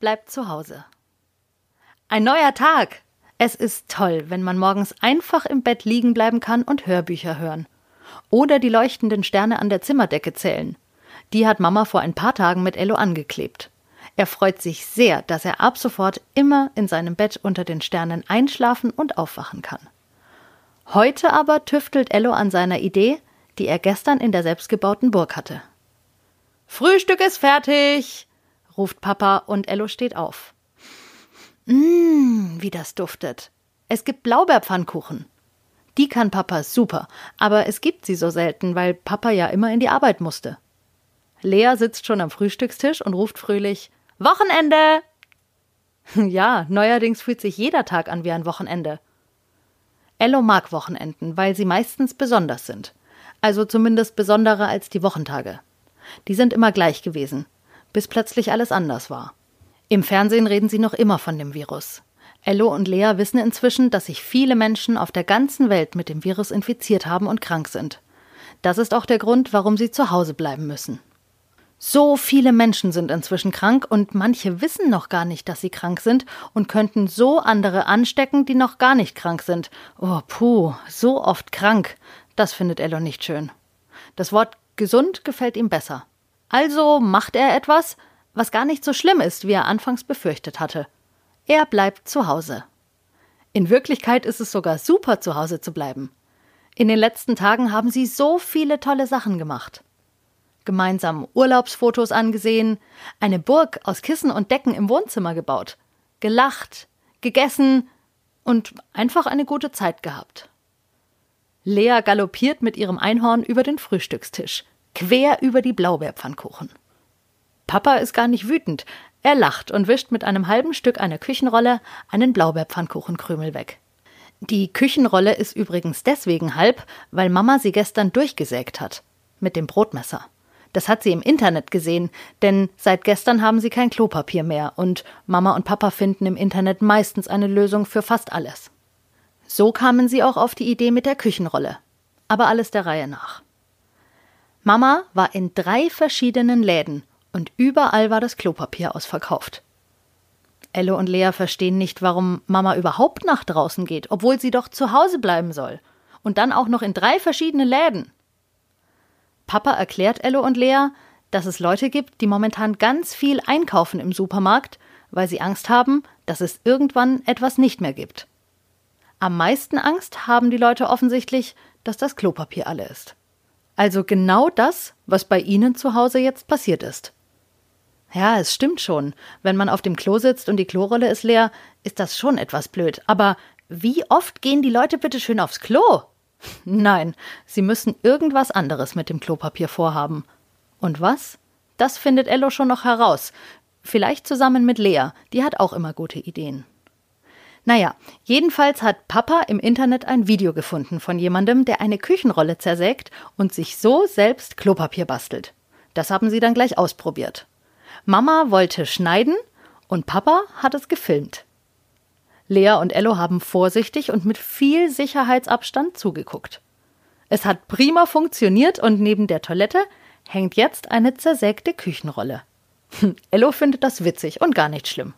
bleibt zu Hause. Ein neuer Tag. Es ist toll, wenn man morgens einfach im Bett liegen bleiben kann und Hörbücher hören. Oder die leuchtenden Sterne an der Zimmerdecke zählen. Die hat Mama vor ein paar Tagen mit Ello angeklebt. Er freut sich sehr, dass er ab sofort immer in seinem Bett unter den Sternen einschlafen und aufwachen kann. Heute aber tüftelt Ello an seiner Idee, die er gestern in der selbstgebauten Burg hatte. Frühstück ist fertig, ruft Papa und Ello steht auf. Mmm, wie das duftet. Es gibt Blaubeerpfannkuchen. Die kann Papa super, aber es gibt sie so selten, weil Papa ja immer in die Arbeit musste. Lea sitzt schon am Frühstückstisch und ruft fröhlich Wochenende. Ja, neuerdings fühlt sich jeder Tag an wie ein Wochenende. Ello mag Wochenenden, weil sie meistens besonders sind. Also zumindest besonderer als die Wochentage. Die sind immer gleich gewesen, bis plötzlich alles anders war. Im Fernsehen reden sie noch immer von dem Virus. Ello und Lea wissen inzwischen, dass sich viele Menschen auf der ganzen Welt mit dem Virus infiziert haben und krank sind. Das ist auch der Grund, warum sie zu Hause bleiben müssen. So viele Menschen sind inzwischen krank und manche wissen noch gar nicht, dass sie krank sind und könnten so andere anstecken, die noch gar nicht krank sind. Oh, puh, so oft krank. Das findet Ello nicht schön. Das Wort gesund gefällt ihm besser. Also macht er etwas, was gar nicht so schlimm ist, wie er anfangs befürchtet hatte. Er bleibt zu Hause. In Wirklichkeit ist es sogar super, zu Hause zu bleiben. In den letzten Tagen haben sie so viele tolle Sachen gemacht. Gemeinsam Urlaubsfotos angesehen, eine Burg aus Kissen und Decken im Wohnzimmer gebaut, gelacht, gegessen und einfach eine gute Zeit gehabt. Lea galoppiert mit ihrem Einhorn über den Frühstückstisch, quer über die Blaubeerpfannkuchen. Papa ist gar nicht wütend, er lacht und wischt mit einem halben Stück einer Küchenrolle einen Blaubeerpfannkuchenkrümel weg. Die Küchenrolle ist übrigens deswegen halb, weil Mama sie gestern durchgesägt hat. Mit dem Brotmesser. Das hat sie im Internet gesehen, denn seit gestern haben sie kein Klopapier mehr und Mama und Papa finden im Internet meistens eine Lösung für fast alles. So kamen sie auch auf die Idee mit der Küchenrolle. Aber alles der Reihe nach. Mama war in drei verschiedenen Läden und überall war das Klopapier ausverkauft. Elle und Lea verstehen nicht, warum Mama überhaupt nach draußen geht, obwohl sie doch zu Hause bleiben soll. Und dann auch noch in drei verschiedene Läden. Papa erklärt Elle und Lea, dass es Leute gibt, die momentan ganz viel einkaufen im Supermarkt, weil sie Angst haben, dass es irgendwann etwas nicht mehr gibt. Am meisten Angst haben die Leute offensichtlich, dass das Klopapier alle ist. Also genau das, was bei ihnen zu Hause jetzt passiert ist. Ja, es stimmt schon. Wenn man auf dem Klo sitzt und die Klorolle ist leer, ist das schon etwas blöd. Aber wie oft gehen die Leute bitte schön aufs Klo? Nein, sie müssen irgendwas anderes mit dem Klopapier vorhaben. Und was? Das findet Ello schon noch heraus. Vielleicht zusammen mit Lea, die hat auch immer gute Ideen. Naja, jedenfalls hat Papa im Internet ein Video gefunden von jemandem, der eine Küchenrolle zersägt und sich so selbst Klopapier bastelt. Das haben sie dann gleich ausprobiert. Mama wollte schneiden und Papa hat es gefilmt. Lea und Ello haben vorsichtig und mit viel Sicherheitsabstand zugeguckt. Es hat prima funktioniert und neben der Toilette hängt jetzt eine zersägte Küchenrolle. Ello findet das witzig und gar nicht schlimm.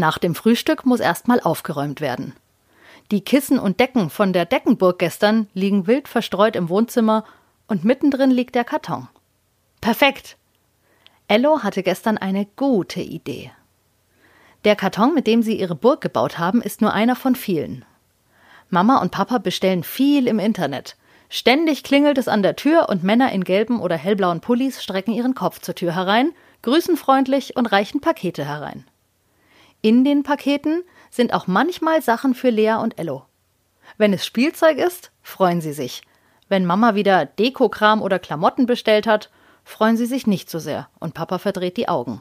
Nach dem Frühstück muss erstmal aufgeräumt werden. Die Kissen und Decken von der Deckenburg gestern liegen wild verstreut im Wohnzimmer und mittendrin liegt der Karton. Perfekt, Ello hatte gestern eine gute Idee. Der Karton, mit dem sie ihre Burg gebaut haben, ist nur einer von vielen. Mama und Papa bestellen viel im Internet. Ständig klingelt es an der Tür und Männer in gelben oder hellblauen Pullis strecken ihren Kopf zur Tür herein, grüßen freundlich und reichen Pakete herein. In den Paketen sind auch manchmal Sachen für Lea und Ello. Wenn es Spielzeug ist, freuen sie sich. Wenn Mama wieder Dekokram oder Klamotten bestellt hat, freuen sie sich nicht so sehr und Papa verdreht die Augen.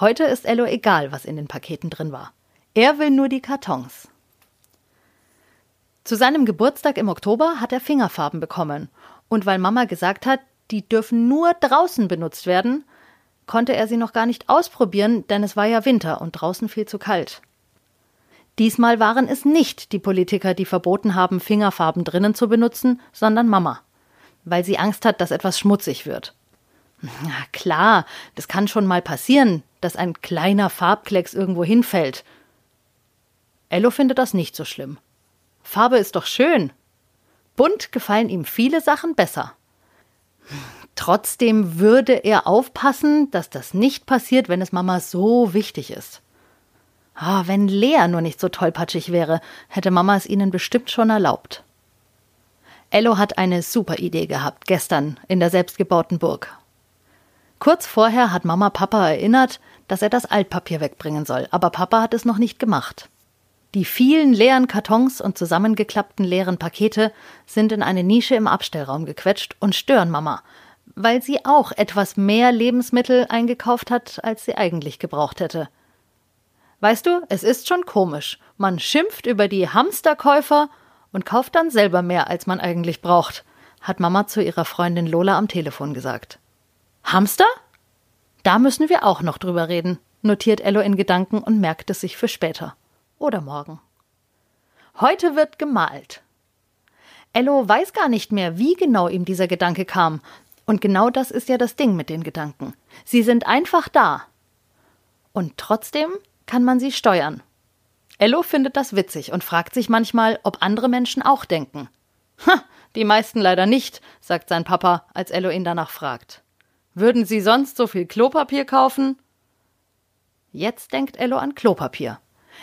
Heute ist Ello egal, was in den Paketen drin war. Er will nur die Kartons. Zu seinem Geburtstag im Oktober hat er Fingerfarben bekommen. Und weil Mama gesagt hat, die dürfen nur draußen benutzt werden, konnte er sie noch gar nicht ausprobieren, denn es war ja Winter und draußen viel zu kalt. Diesmal waren es nicht die Politiker, die verboten haben, Fingerfarben drinnen zu benutzen, sondern Mama weil sie Angst hat, dass etwas schmutzig wird. Na klar, das kann schon mal passieren, dass ein kleiner Farbklecks irgendwo hinfällt. Ello findet das nicht so schlimm. Farbe ist doch schön. Bunt gefallen ihm viele Sachen besser. Trotzdem würde er aufpassen, dass das nicht passiert, wenn es Mama so wichtig ist. Ah, wenn Lea nur nicht so tollpatschig wäre, hätte Mama es ihnen bestimmt schon erlaubt. Ello hat eine super Idee gehabt, gestern in der selbstgebauten Burg. Kurz vorher hat Mama Papa erinnert, dass er das Altpapier wegbringen soll, aber Papa hat es noch nicht gemacht. Die vielen leeren Kartons und zusammengeklappten leeren Pakete sind in eine Nische im Abstellraum gequetscht und stören Mama, weil sie auch etwas mehr Lebensmittel eingekauft hat, als sie eigentlich gebraucht hätte. Weißt du, es ist schon komisch. Man schimpft über die Hamsterkäufer und kauft dann selber mehr, als man eigentlich braucht, hat Mama zu ihrer Freundin Lola am Telefon gesagt. Hamster? Da müssen wir auch noch drüber reden, notiert Ello in Gedanken und merkt es sich für später. Oder morgen. Heute wird gemalt. Ello weiß gar nicht mehr, wie genau ihm dieser Gedanke kam. Und genau das ist ja das Ding mit den Gedanken. Sie sind einfach da. Und trotzdem kann man sie steuern. Ello findet das witzig und fragt sich manchmal, ob andere Menschen auch denken. Ha, die meisten leider nicht, sagt sein Papa, als Ello ihn danach fragt. Würden Sie sonst so viel Klopapier kaufen? Jetzt denkt Ello an Klopapier.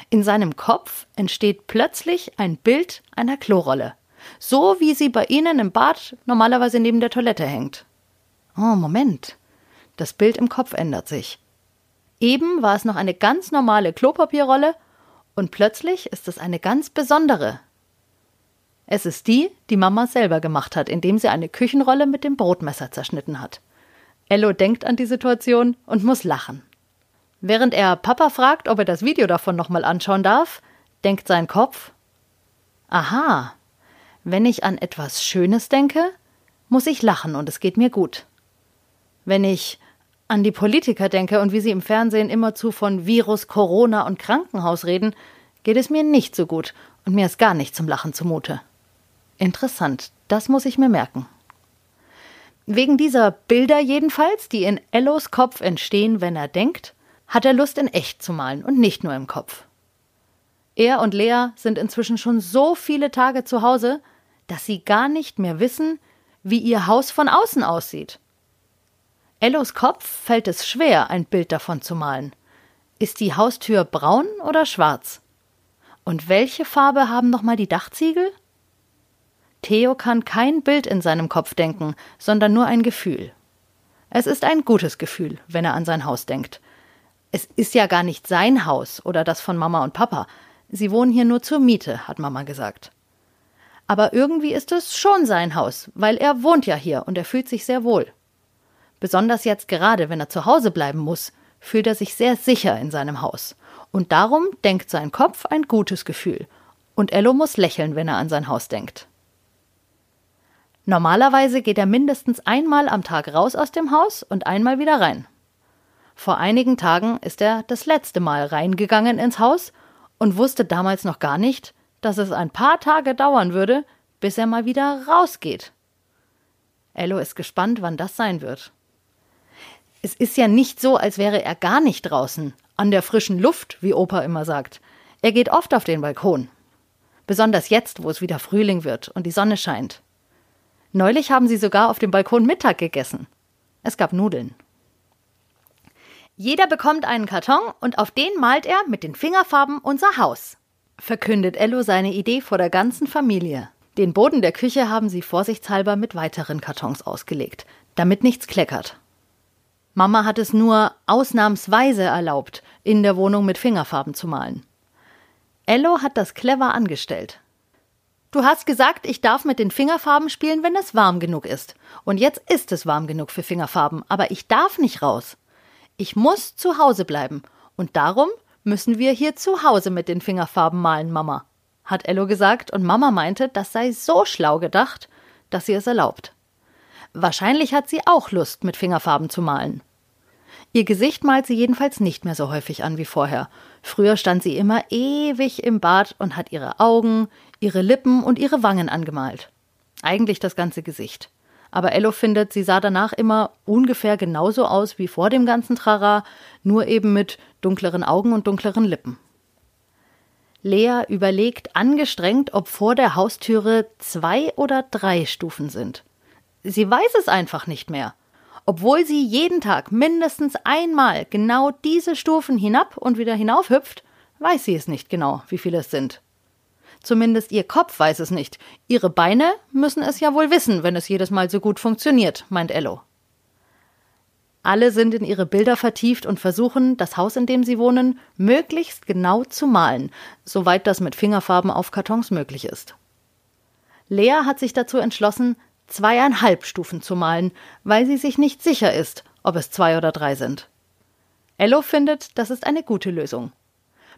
In seinem Kopf entsteht plötzlich ein Bild einer Klorolle, so wie sie bei Ihnen im Bad normalerweise neben der Toilette hängt. Oh, Moment. Das Bild im Kopf ändert sich. Eben war es noch eine ganz normale Klopapierrolle und plötzlich ist es eine ganz besondere. Es ist die, die Mama selber gemacht hat, indem sie eine Küchenrolle mit dem Brotmesser zerschnitten hat. Ello denkt an die Situation und muss lachen. Während er Papa fragt, ob er das Video davon nochmal anschauen darf, denkt sein Kopf: Aha, wenn ich an etwas Schönes denke, muss ich lachen und es geht mir gut. Wenn ich an die Politiker denke und wie sie im Fernsehen immerzu von Virus, Corona und Krankenhaus reden, geht es mir nicht so gut und mir ist gar nicht zum Lachen zumute. Interessant, das muss ich mir merken. Wegen dieser Bilder jedenfalls, die in Ellos Kopf entstehen, wenn er denkt, hat er Lust in echt zu malen und nicht nur im Kopf. Er und Lea sind inzwischen schon so viele Tage zu Hause, dass sie gar nicht mehr wissen, wie ihr Haus von außen aussieht. Ellos Kopf fällt es schwer, ein Bild davon zu malen. Ist die Haustür braun oder schwarz? Und welche Farbe haben nochmal die Dachziegel? Theo kann kein Bild in seinem Kopf denken, sondern nur ein Gefühl. Es ist ein gutes Gefühl, wenn er an sein Haus denkt. Es ist ja gar nicht sein Haus oder das von Mama und Papa. Sie wohnen hier nur zur Miete, hat Mama gesagt. Aber irgendwie ist es schon sein Haus, weil er wohnt ja hier und er fühlt sich sehr wohl. Besonders jetzt gerade, wenn er zu Hause bleiben muss, fühlt er sich sehr sicher in seinem Haus. Und darum denkt sein Kopf ein gutes Gefühl. Und Ello muss lächeln, wenn er an sein Haus denkt. Normalerweise geht er mindestens einmal am Tag raus aus dem Haus und einmal wieder rein. Vor einigen Tagen ist er das letzte Mal reingegangen ins Haus und wusste damals noch gar nicht, dass es ein paar Tage dauern würde, bis er mal wieder rausgeht. Ello ist gespannt, wann das sein wird. Es ist ja nicht so, als wäre er gar nicht draußen, an der frischen Luft, wie Opa immer sagt. Er geht oft auf den Balkon. Besonders jetzt, wo es wieder Frühling wird und die Sonne scheint. Neulich haben sie sogar auf dem Balkon Mittag gegessen. Es gab Nudeln. Jeder bekommt einen Karton und auf den malt er mit den Fingerfarben unser Haus, verkündet Ello seine Idee vor der ganzen Familie. Den Boden der Küche haben sie vorsichtshalber mit weiteren Kartons ausgelegt, damit nichts kleckert. Mama hat es nur ausnahmsweise erlaubt, in der Wohnung mit Fingerfarben zu malen. Ello hat das clever angestellt. Du hast gesagt, ich darf mit den Fingerfarben spielen, wenn es warm genug ist. Und jetzt ist es warm genug für Fingerfarben, aber ich darf nicht raus. Ich muss zu Hause bleiben. Und darum müssen wir hier zu Hause mit den Fingerfarben malen, Mama, hat Ello gesagt, und Mama meinte, das sei so schlau gedacht, dass sie es erlaubt. Wahrscheinlich hat sie auch Lust, mit Fingerfarben zu malen. Ihr Gesicht malt sie jedenfalls nicht mehr so häufig an wie vorher. Früher stand sie immer ewig im Bad und hat ihre Augen, ihre Lippen und ihre Wangen angemalt. Eigentlich das ganze Gesicht. aber Ello findet, sie sah danach immer ungefähr genauso aus wie vor dem ganzen Trara, nur eben mit dunkleren Augen und dunkleren Lippen. Lea überlegt angestrengt, ob vor der Haustüre zwei oder drei Stufen sind. Sie weiß es einfach nicht mehr. Obwohl sie jeden Tag mindestens einmal genau diese Stufen hinab und wieder hinauf hüpft, weiß sie es nicht genau, wie viele es sind. Zumindest ihr Kopf weiß es nicht. Ihre Beine müssen es ja wohl wissen, wenn es jedes Mal so gut funktioniert, meint Ello. Alle sind in ihre Bilder vertieft und versuchen, das Haus, in dem sie wohnen, möglichst genau zu malen, soweit das mit Fingerfarben auf Kartons möglich ist. Lea hat sich dazu entschlossen, zweieinhalb Stufen zu malen, weil sie sich nicht sicher ist, ob es zwei oder drei sind. Ello findet, das ist eine gute Lösung.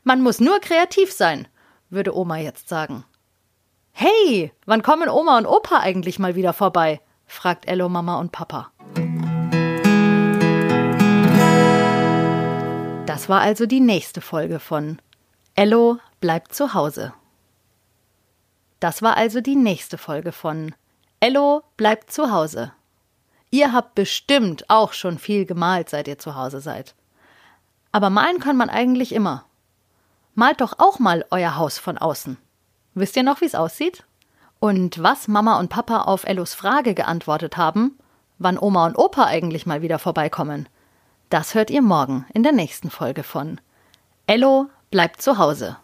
Man muss nur kreativ sein, würde Oma jetzt sagen. Hey, wann kommen Oma und Opa eigentlich mal wieder vorbei? fragt Ello Mama und Papa. Das war also die nächste Folge von Ello bleibt zu Hause. Das war also die nächste Folge von Ello bleibt zu Hause. Ihr habt bestimmt auch schon viel gemalt, seit ihr zu Hause seid. Aber malen kann man eigentlich immer. Malt doch auch mal euer Haus von außen. Wisst ihr noch, wie es aussieht? Und was Mama und Papa auf Ellos Frage geantwortet haben, wann Oma und Opa eigentlich mal wieder vorbeikommen, das hört ihr morgen in der nächsten Folge von Ello bleibt zu Hause.